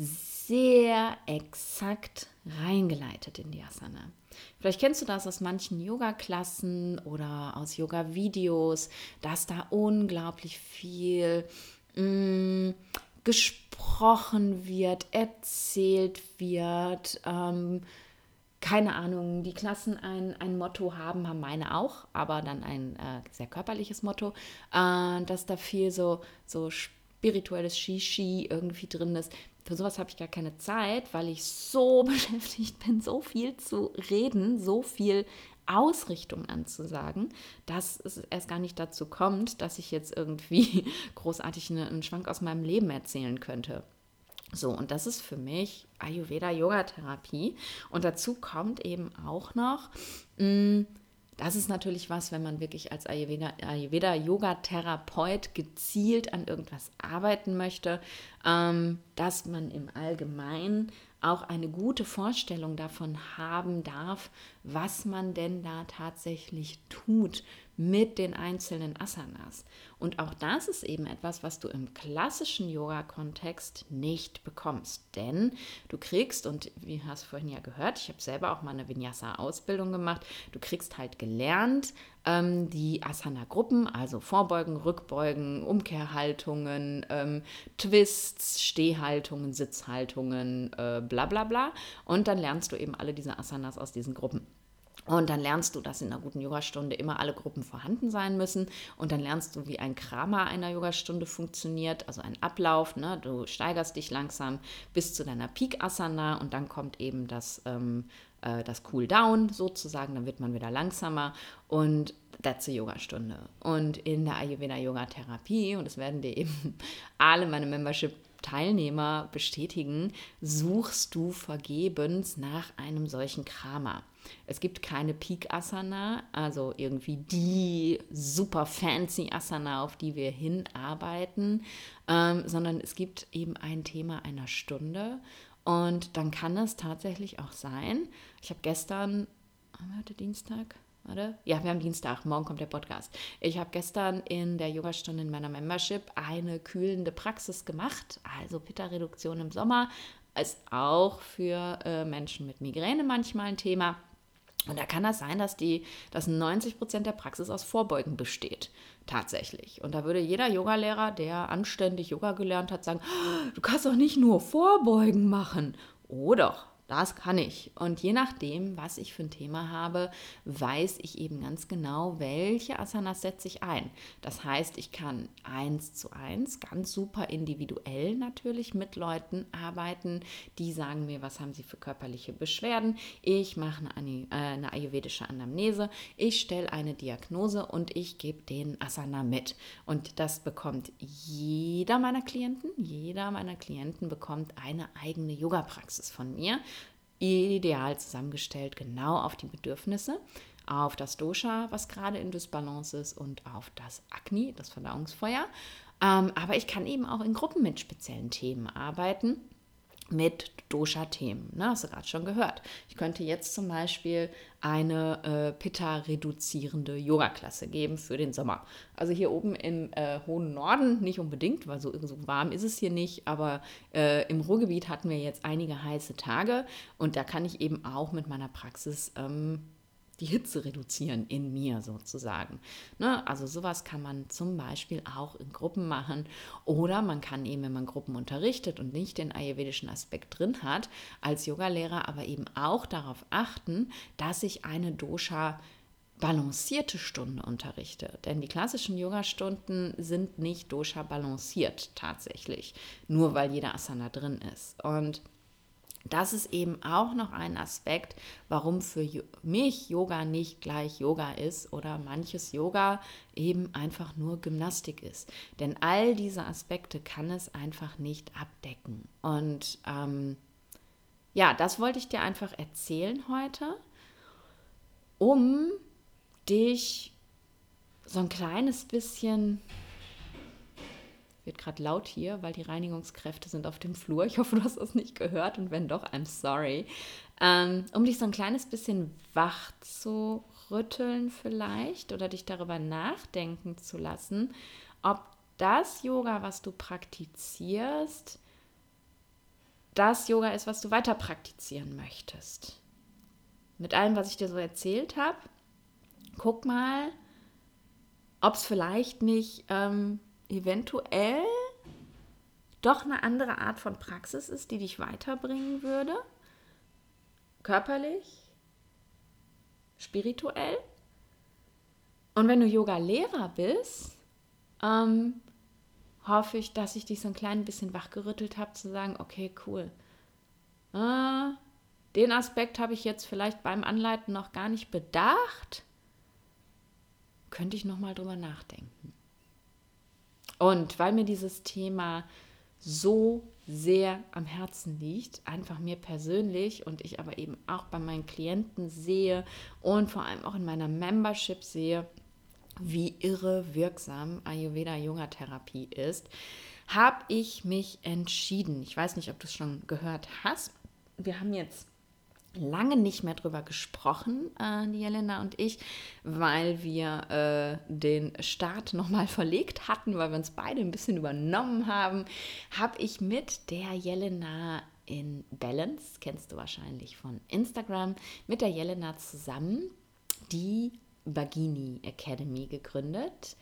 sehr exakt reingeleitet in die Asana. Vielleicht kennst du das aus manchen Yoga-Klassen oder aus Yoga-Videos, dass da unglaublich viel mh, mm, gesprochen wird, erzählt wird. Ähm, keine Ahnung, die Klassen ein, ein Motto haben, haben meine auch, aber dann ein äh, sehr körperliches Motto, äh, dass da viel so, so spirituelles Shishi irgendwie drin ist für sowas habe ich gar keine Zeit, weil ich so beschäftigt bin, so viel zu reden, so viel Ausrichtung anzusagen, dass es erst gar nicht dazu kommt, dass ich jetzt irgendwie großartig einen Schwank aus meinem Leben erzählen könnte. So, und das ist für mich Ayurveda-Yoga-Therapie. Und dazu kommt eben auch noch, mh, mm, das ist natürlich was, wenn man wirklich als Ayurveda-Yoga-Therapeut gezielt an irgendwas arbeiten möchte, ähm, dass man im Allgemeinen auch eine gute Vorstellung davon haben darf, was man denn da tatsächlich tut mit den einzelnen Asanas. Und auch das ist eben etwas, was du im klassischen Yoga-Kontext nicht bekommst. Denn du kriegst, und wie hast du vorhin ja gehört, ich habe selber auch mal eine Vinyasa-Ausbildung gemacht, du kriegst halt gelernt, ähm, die Asana-Gruppen, also Vorbeugen, Rückbeugen, Umkehrhaltungen, ähm, Twists, Stehhaltungen, Sitzhaltungen, äh, bla bla bla. Und dann lernst du eben alle diese Asanas aus diesen Gruppen. Und dann lernst du, dass in einer guten Yogastunde immer alle Gruppen vorhanden sein müssen. Und dann lernst du, wie ein Krama einer Yogastunde funktioniert, also ein Ablauf. Ne? Du steigerst dich langsam bis zu deiner Peak Asana und dann kommt eben das, ähm, äh, das Cool Down sozusagen. Dann wird man wieder langsamer und that's a Yogastunde. Und in der Ayurveda Yoga Therapie, und das werden dir eben alle meine Membership Teilnehmer bestätigen, suchst du vergebens nach einem solchen Krama. Es gibt keine Peak Asana, also irgendwie die super fancy Asana, auf die wir hinarbeiten, ähm, sondern es gibt eben ein Thema einer Stunde. Und dann kann es tatsächlich auch sein, ich habe gestern, haben wir heute Dienstag? Warte. Ja, wir haben Dienstag, morgen kommt der Podcast. Ich habe gestern in der Yogastunde in meiner Membership eine kühlende Praxis gemacht, also Pitta-Reduktion im Sommer ist auch für äh, Menschen mit Migräne manchmal ein Thema. Und da kann das sein, dass, die, dass 90 Prozent der Praxis aus Vorbeugen besteht. Tatsächlich. Und da würde jeder Yogalehrer, der anständig Yoga gelernt hat, sagen: Du kannst doch nicht nur Vorbeugen machen. Oh doch, das kann ich. Und je nachdem, was ich für ein Thema habe, weiß ich eben ganz genau, welche Asanas setze ich ein. Das heißt, ich kann eins zu eins, ganz super individuell natürlich mit Leuten arbeiten, die sagen mir, was haben sie für körperliche Beschwerden. Ich mache eine, äh, eine ayurvedische Anamnese, ich stelle eine Diagnose und ich gebe den Asana mit. Und das bekommt jeder meiner Klienten, jeder meiner Klienten bekommt eine eigene Yoga-Praxis von mir ideal zusammengestellt, genau auf die Bedürfnisse, auf das Dosha, was gerade in Dysbalance ist, und auf das Agni, das Verdauungsfeuer. Ähm, aber ich kann eben auch in Gruppen mit speziellen Themen arbeiten mit Dosha-Themen. Ne, hast du gerade schon gehört. Ich könnte jetzt zum Beispiel eine äh, Pitta-reduzierende Yoga-Klasse geben für den Sommer. Also hier oben im äh, hohen Norden nicht unbedingt, weil so, so, warm ist es hier nicht, aber äh, im Ruhrgebiet hatten wir jetzt einige heiße Tage und da kann ich eben auch mit meiner Praxis ähm, die Hitze reduzieren in mir sozusagen. Ne? Also sowas kann man zum Beispiel auch in Gruppen machen oder man kann eben, wenn man Gruppen unterrichtet und nicht den ayurvedischen Aspekt drin hat, als Yogalehrer aber eben auch darauf achten, dass ich eine Dosha balancierte Stunde unterrichte. Denn die klassischen Yoga-Stunden sind nicht dosha balanciert tatsächlich, nur weil jeder Asana drin ist. Und das ist eben auch noch ein Aspekt, warum für mich Yoga nicht gleich Yoga ist oder manches Yoga eben einfach nur Gymnastik ist. Denn all diese Aspekte kann es einfach nicht abdecken. Und ähm, ja, das wollte ich dir einfach erzählen heute, um dich so ein kleines bisschen wird gerade laut hier, weil die Reinigungskräfte sind auf dem Flur. Ich hoffe, du hast das nicht gehört und wenn doch, I'm sorry. Ähm, um dich so ein kleines bisschen wach zu rütteln vielleicht oder dich darüber nachdenken zu lassen, ob das Yoga, was du praktizierst, das Yoga ist, was du weiter praktizieren möchtest. Mit allem, was ich dir so erzählt habe, guck mal, ob es vielleicht nicht ähm, eventuell doch eine andere Art von Praxis ist, die dich weiterbringen würde. Körperlich, spirituell. Und wenn du Yoga-Lehrer bist, ähm, hoffe ich, dass ich dich so ein klein bisschen wachgerüttelt habe, zu sagen, okay, cool. Äh, den Aspekt habe ich jetzt vielleicht beim Anleiten noch gar nicht bedacht. Könnte ich noch mal drüber nachdenken. Und weil mir dieses Thema so sehr am Herzen liegt, einfach mir persönlich und ich aber eben auch bei meinen Klienten sehe und vor allem auch in meiner Membership sehe, wie irre wirksam Ayurveda Yoga Therapie ist, habe ich mich entschieden. Ich weiß nicht, ob du es schon gehört hast. Wir haben jetzt lange nicht mehr drüber gesprochen, äh, die Jelena und ich, weil wir äh, den Start nochmal verlegt hatten, weil wir uns beide ein bisschen übernommen haben, habe ich mit der Jelena in Balance, kennst du wahrscheinlich von Instagram, mit der Jelena zusammen die Bagini Academy gegründet.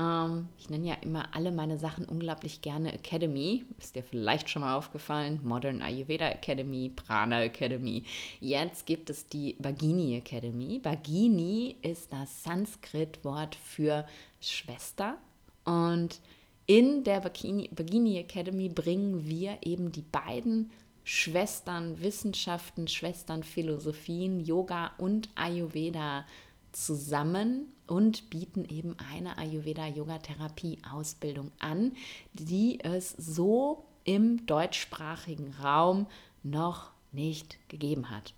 Ähm, ich nenne ja immer alle meine Sachen unglaublich gerne Academy. Ist dir vielleicht schon mal aufgefallen? Modern Ayurveda Academy, Prana Academy. Jetzt gibt es die Bagini Academy. Bagini ist das Sanskrit-Wort für Schwester. Und in der Bagini, Academy bringen wir eben die beiden Schwestern Wissenschaften, Schwestern Philosophien, Yoga und Ayurveda zusammen und bieten eben eine Ayurveda-Yoga-Therapie-Ausbildung an, die es so im deutschsprachigen Raum noch nicht gegeben hat.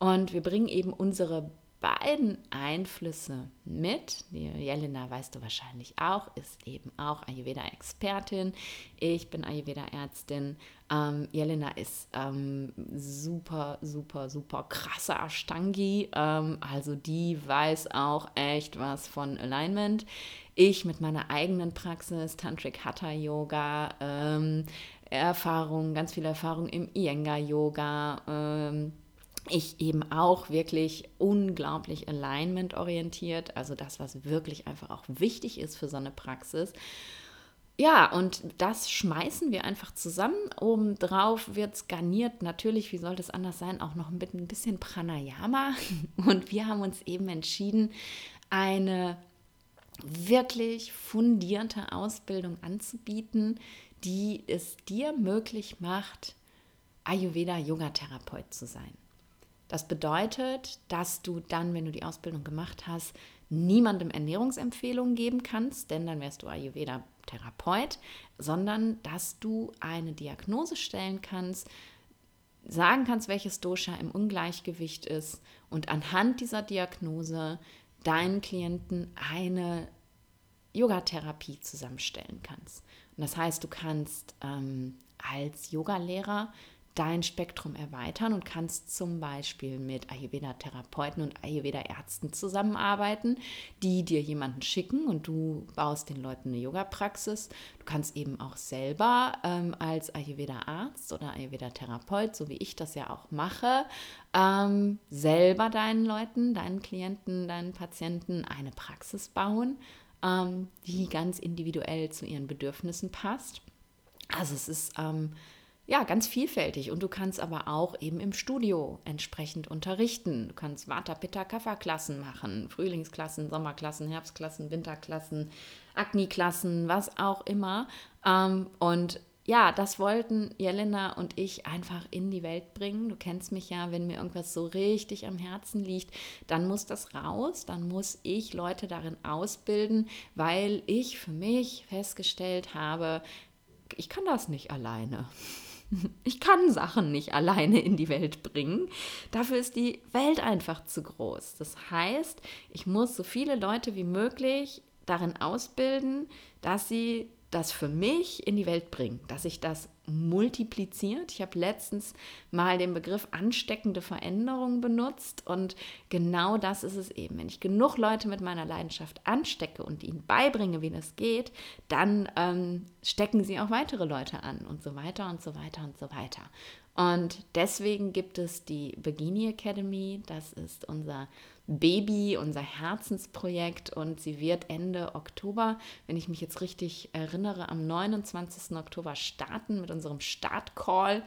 Und wir bringen eben unsere beiden Einflüsse mit. Die Jelena, weißt du wahrscheinlich auch, ist eben auch Ayurveda-Expertin. Ich bin Ayurveda-Ärztin. Ähm, Jelena ist ähm, super, super, super krasser Ashtangi. Ähm, also die weiß auch echt was von Alignment. Ich mit meiner eigenen Praxis, Tantric Hatha Yoga, ähm, Erfahrung, ganz viel Erfahrung im Iyengar Yoga ähm, ich eben auch wirklich unglaublich alignment orientiert, also das, was wirklich einfach auch wichtig ist für so eine Praxis. ja, und das schmeißen wir einfach zusammen. Obendrauf wird es garniert, natürlich, wie soll das anders sein, auch noch mit ein bisschen Pranayama. Und wir haben uns eben entschieden, eine wirklich fundierte Ausbildung anzubieten, die es dir möglich macht, Ayurveda-Yoga-Therapeut zu sein. Das bedeutet, dass du dann, wenn du die Ausbildung gemacht hast, niemandem Ernährungsempfehlungen geben kannst, denn dann wärst du Ayurveda-Therapeut, sondern dass du eine Diagnose stellen kannst, sagen kannst, welches Dosha im Ungleichgewicht ist und anhand dieser Diagnose deinen Klienten eine Yogatherapie zusammenstellen kannst. Und das heißt, du kannst ähm, als Yogalehrer dein Spektrum erweitern und kannst zum Beispiel mit Ayurveda-Therapeuten und Ayurveda-Ärzten zusammenarbeiten, die dir jemanden schicken und du baust den Leuten eine Yoga-Praxis. Du kannst eben auch selber ähm, als Ayurveda-Arzt oder Ayurveda-Therapeut, so wie ich das ja auch mache, ähm, selber deinen Leuten, deinen Klienten, deinen Patienten eine Praxis bauen, ähm, die ganz individuell zu ihren Bedürfnissen passt. Also es ist ähm, ja, ganz vielfältig. Und du kannst aber auch eben im Studio entsprechend unterrichten. Du kannst Vata, Pitta, Kapha-Klassen machen, Frühlingsklassen, Sommerklassen, Herbstklassen, Winterklassen, Agni-Klassen, was auch immer. Ähm, und ja, das wollten Jelena und ich einfach in die Welt bringen. Du kennst mich ja, wenn mir irgendwas so richtig am Herzen liegt, dann muss das raus, dann muss ich Leute darin ausbilden, weil ich für mich festgestellt habe, ich kann das nicht alleine. Ich kann Sachen nicht alleine in die Welt bringen. Dafür ist die Welt einfach zu groß. Das heißt, ich muss so viele Leute wie möglich darin ausbilden, dass sie das für mich in die Welt bringen, dass sich das multipliziert. Ich habe letztens mal den Begriff ansteckende Veränderung benutzt und genau das ist es eben. Wenn ich genug Leute mit meiner Leidenschaft anstecke und ihnen beibringe, wie das geht, dann ähm, stecken sie auch weitere Leute an und so weiter und so weiter und so weiter. Und deswegen gibt es die Begini Academy. Das ist unser Baby, unser Herzensprojekt und sie wird Ende Oktober, wenn ich mich jetzt richtig erinnere, am 29. Oktober starten mit unserem Startcall.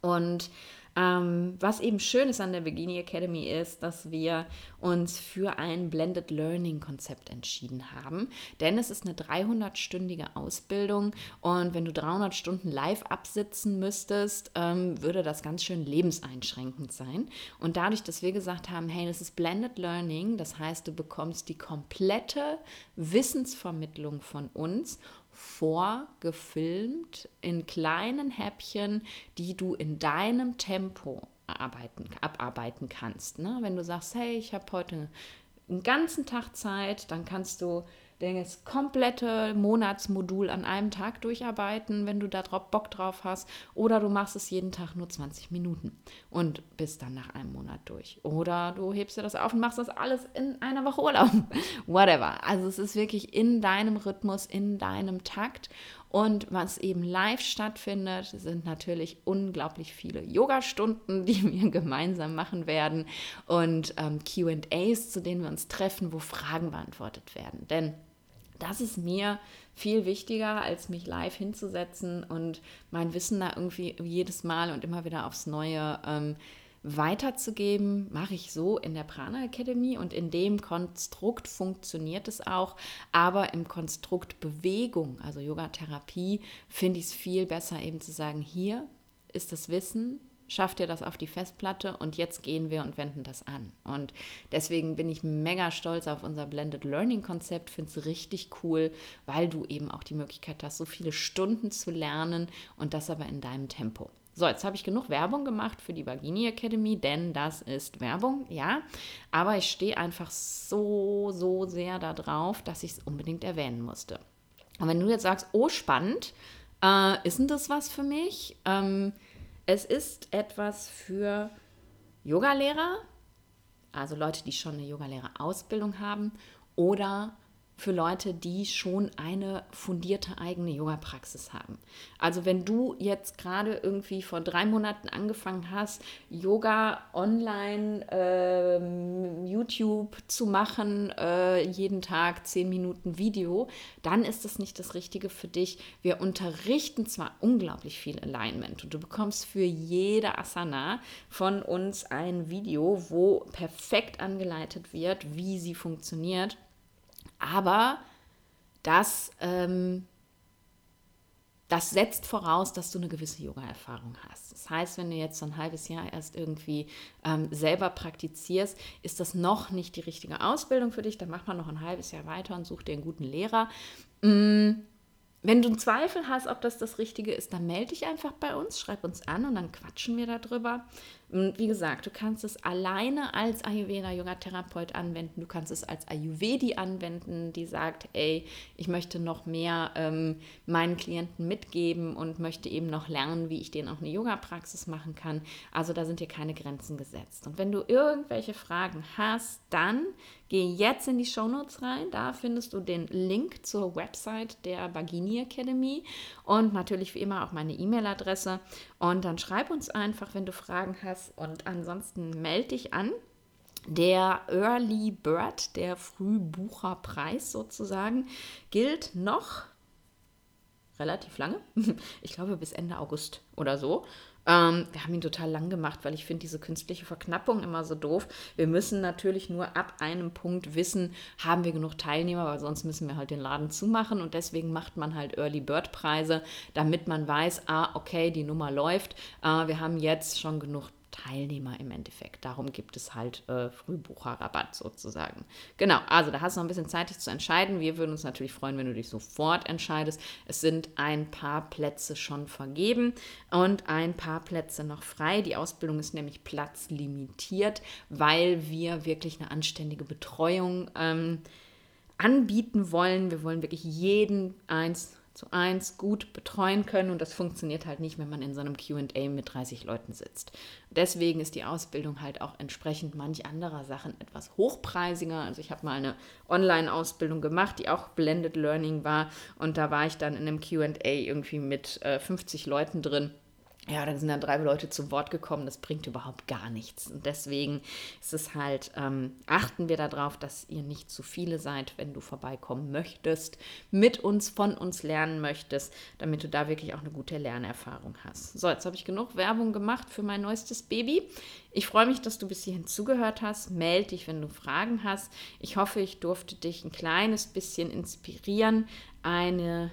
Und ähm, was eben schön ist an der Begini Academy ist, dass wir uns für ein Blended Learning Konzept entschieden haben. Denn es ist eine 300-stündige Ausbildung und wenn du 300 Stunden live absitzen müsstest, ähm, würde das ganz schön lebenseinschränkend sein. Und dadurch, dass wir gesagt haben, hey, das ist Blended Learning, das heißt, du bekommst die komplette Wissensvermittlung von uns vorgefilmt in kleinen Häppchen, die du in deinem Tempo arbeiten, abarbeiten kannst. Ne? Wenn du sagst, hey, ich habe heute einen ganzen Tag Zeit, dann kannst du das komplette Monatsmodul an einem Tag durcharbeiten, wenn du da drauf Bock drauf hast. Oder du machst es jeden Tag nur 20 Minuten und bist dann nach einem Monat durch. Oder du hebst dir das auf und machst das alles in einer Woche Urlaub. Whatever. Also es ist wirklich in deinem Rhythmus, in deinem Takt. Und was eben live stattfindet, sind natürlich unglaublich viele Yoga-Stunden, die wir gemeinsam machen werden und ähm, QAs, zu denen wir uns treffen, wo Fragen beantwortet werden. Denn das ist mir viel wichtiger, als mich live hinzusetzen und mein Wissen da irgendwie jedes Mal und immer wieder aufs Neue ähm, weiterzugeben, mache ich so in der Prana Academy und in dem Konstrukt funktioniert es auch, aber im Konstrukt Bewegung, also Yoga-Therapie, finde ich es viel besser eben zu sagen, hier ist das Wissen, schafft ihr das auf die Festplatte und jetzt gehen wir und wenden das an. Und deswegen bin ich mega stolz auf unser Blended Learning Konzept, finde es richtig cool, weil du eben auch die Möglichkeit hast, so viele Stunden zu lernen und das aber in deinem Tempo. So, jetzt habe ich genug Werbung gemacht für die Vagini Academy, denn das ist Werbung, ja. Aber ich stehe einfach so, so sehr darauf, dass ich es unbedingt erwähnen musste. Und wenn du jetzt sagst, oh, spannend, äh, ist denn das was für mich? Ähm, es ist etwas für Yogalehrer, also Leute, die schon eine Yogalehrerausbildung haben, oder für Leute, die schon eine fundierte eigene Yoga-Praxis haben. Also wenn du jetzt gerade irgendwie vor drei Monaten angefangen hast, Yoga online, äh, YouTube zu machen, äh, jeden Tag zehn Minuten Video, dann ist das nicht das Richtige für dich. Wir unterrichten zwar unglaublich viel Alignment und du bekommst für jede Asana von uns ein Video, wo perfekt angeleitet wird, wie sie funktioniert aber das, ähm, das setzt voraus, dass du eine gewisse Yoga-Erfahrung hast. Das heißt, wenn du jetzt so ein halbes Jahr erst irgendwie ähm, selber praktizierst, ist das noch nicht die richtige Ausbildung für dich. Dann macht man noch ein halbes Jahr weiter und sucht dir einen guten Lehrer. Mm, wenn du einen Zweifel hast, ob das das Richtige ist, dann melde dich einfach bei uns, schreib uns an und dann quatschen wir darüber. Wie gesagt, du kannst es alleine als Ayurveda-Yoga-Therapeut anwenden. Du kannst es als Ayurvedi anwenden, die sagt, ey, ich möchte noch mehr ähm, meinen Klienten mitgeben und möchte eben noch lernen, wie ich denen auch eine Yoga-Praxis machen kann. Also da sind dir keine Grenzen gesetzt. Und wenn du irgendwelche Fragen hast, dann geh jetzt in die Shownotes rein. Da findest du den Link zur Website der Bagini Academy und natürlich wie immer auch meine E-Mail-Adresse. Und dann schreib uns einfach, wenn du Fragen hast. Und ansonsten melde dich an. Der Early Bird, der Frühbucherpreis sozusagen, gilt noch relativ lange. Ich glaube bis Ende August oder so. Ähm, wir haben ihn total lang gemacht, weil ich finde diese künstliche Verknappung immer so doof. Wir müssen natürlich nur ab einem Punkt wissen, haben wir genug Teilnehmer, weil sonst müssen wir halt den Laden zumachen und deswegen macht man halt Early Bird Preise, damit man weiß, ah, okay, die Nummer läuft. Äh, wir haben jetzt schon genug Teilnehmer im Endeffekt. Darum gibt es halt äh, Frühbucherrabatt sozusagen. Genau, also da hast du noch ein bisschen Zeit, dich zu entscheiden. Wir würden uns natürlich freuen, wenn du dich sofort entscheidest. Es sind ein paar Plätze schon vergeben und ein paar Plätze noch frei. Die Ausbildung ist nämlich platzlimitiert, weil wir wirklich eine anständige Betreuung ähm, anbieten wollen. Wir wollen wirklich jeden eins zu eins gut betreuen können und das funktioniert halt nicht, wenn man in so einem QA mit 30 Leuten sitzt. Deswegen ist die Ausbildung halt auch entsprechend manch anderer Sachen etwas hochpreisiger. Also ich habe mal eine Online-Ausbildung gemacht, die auch Blended Learning war und da war ich dann in einem QA irgendwie mit äh, 50 Leuten drin ja, dann sind dann drei Leute zu Wort gekommen, das bringt überhaupt gar nichts. Und deswegen ist es halt, ähm, achten wir darauf, dass ihr nicht zu viele seid, wenn du vorbeikommen möchtest, mit uns, von uns lernen möchtest, damit du da wirklich auch eine gute Lernerfahrung hast. So, jetzt habe ich genug Werbung gemacht für mein neuestes Baby. Ich freue mich, dass du bis hierhin zugehört hast. Meld dich, wenn du Fragen hast. Ich hoffe, ich durfte dich ein kleines bisschen inspirieren, eine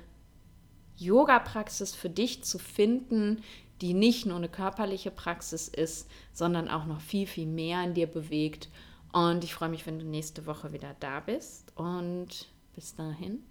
Yoga-Praxis für dich zu finden, die nicht nur eine körperliche Praxis ist, sondern auch noch viel, viel mehr in dir bewegt. Und ich freue mich, wenn du nächste Woche wieder da bist. Und bis dahin,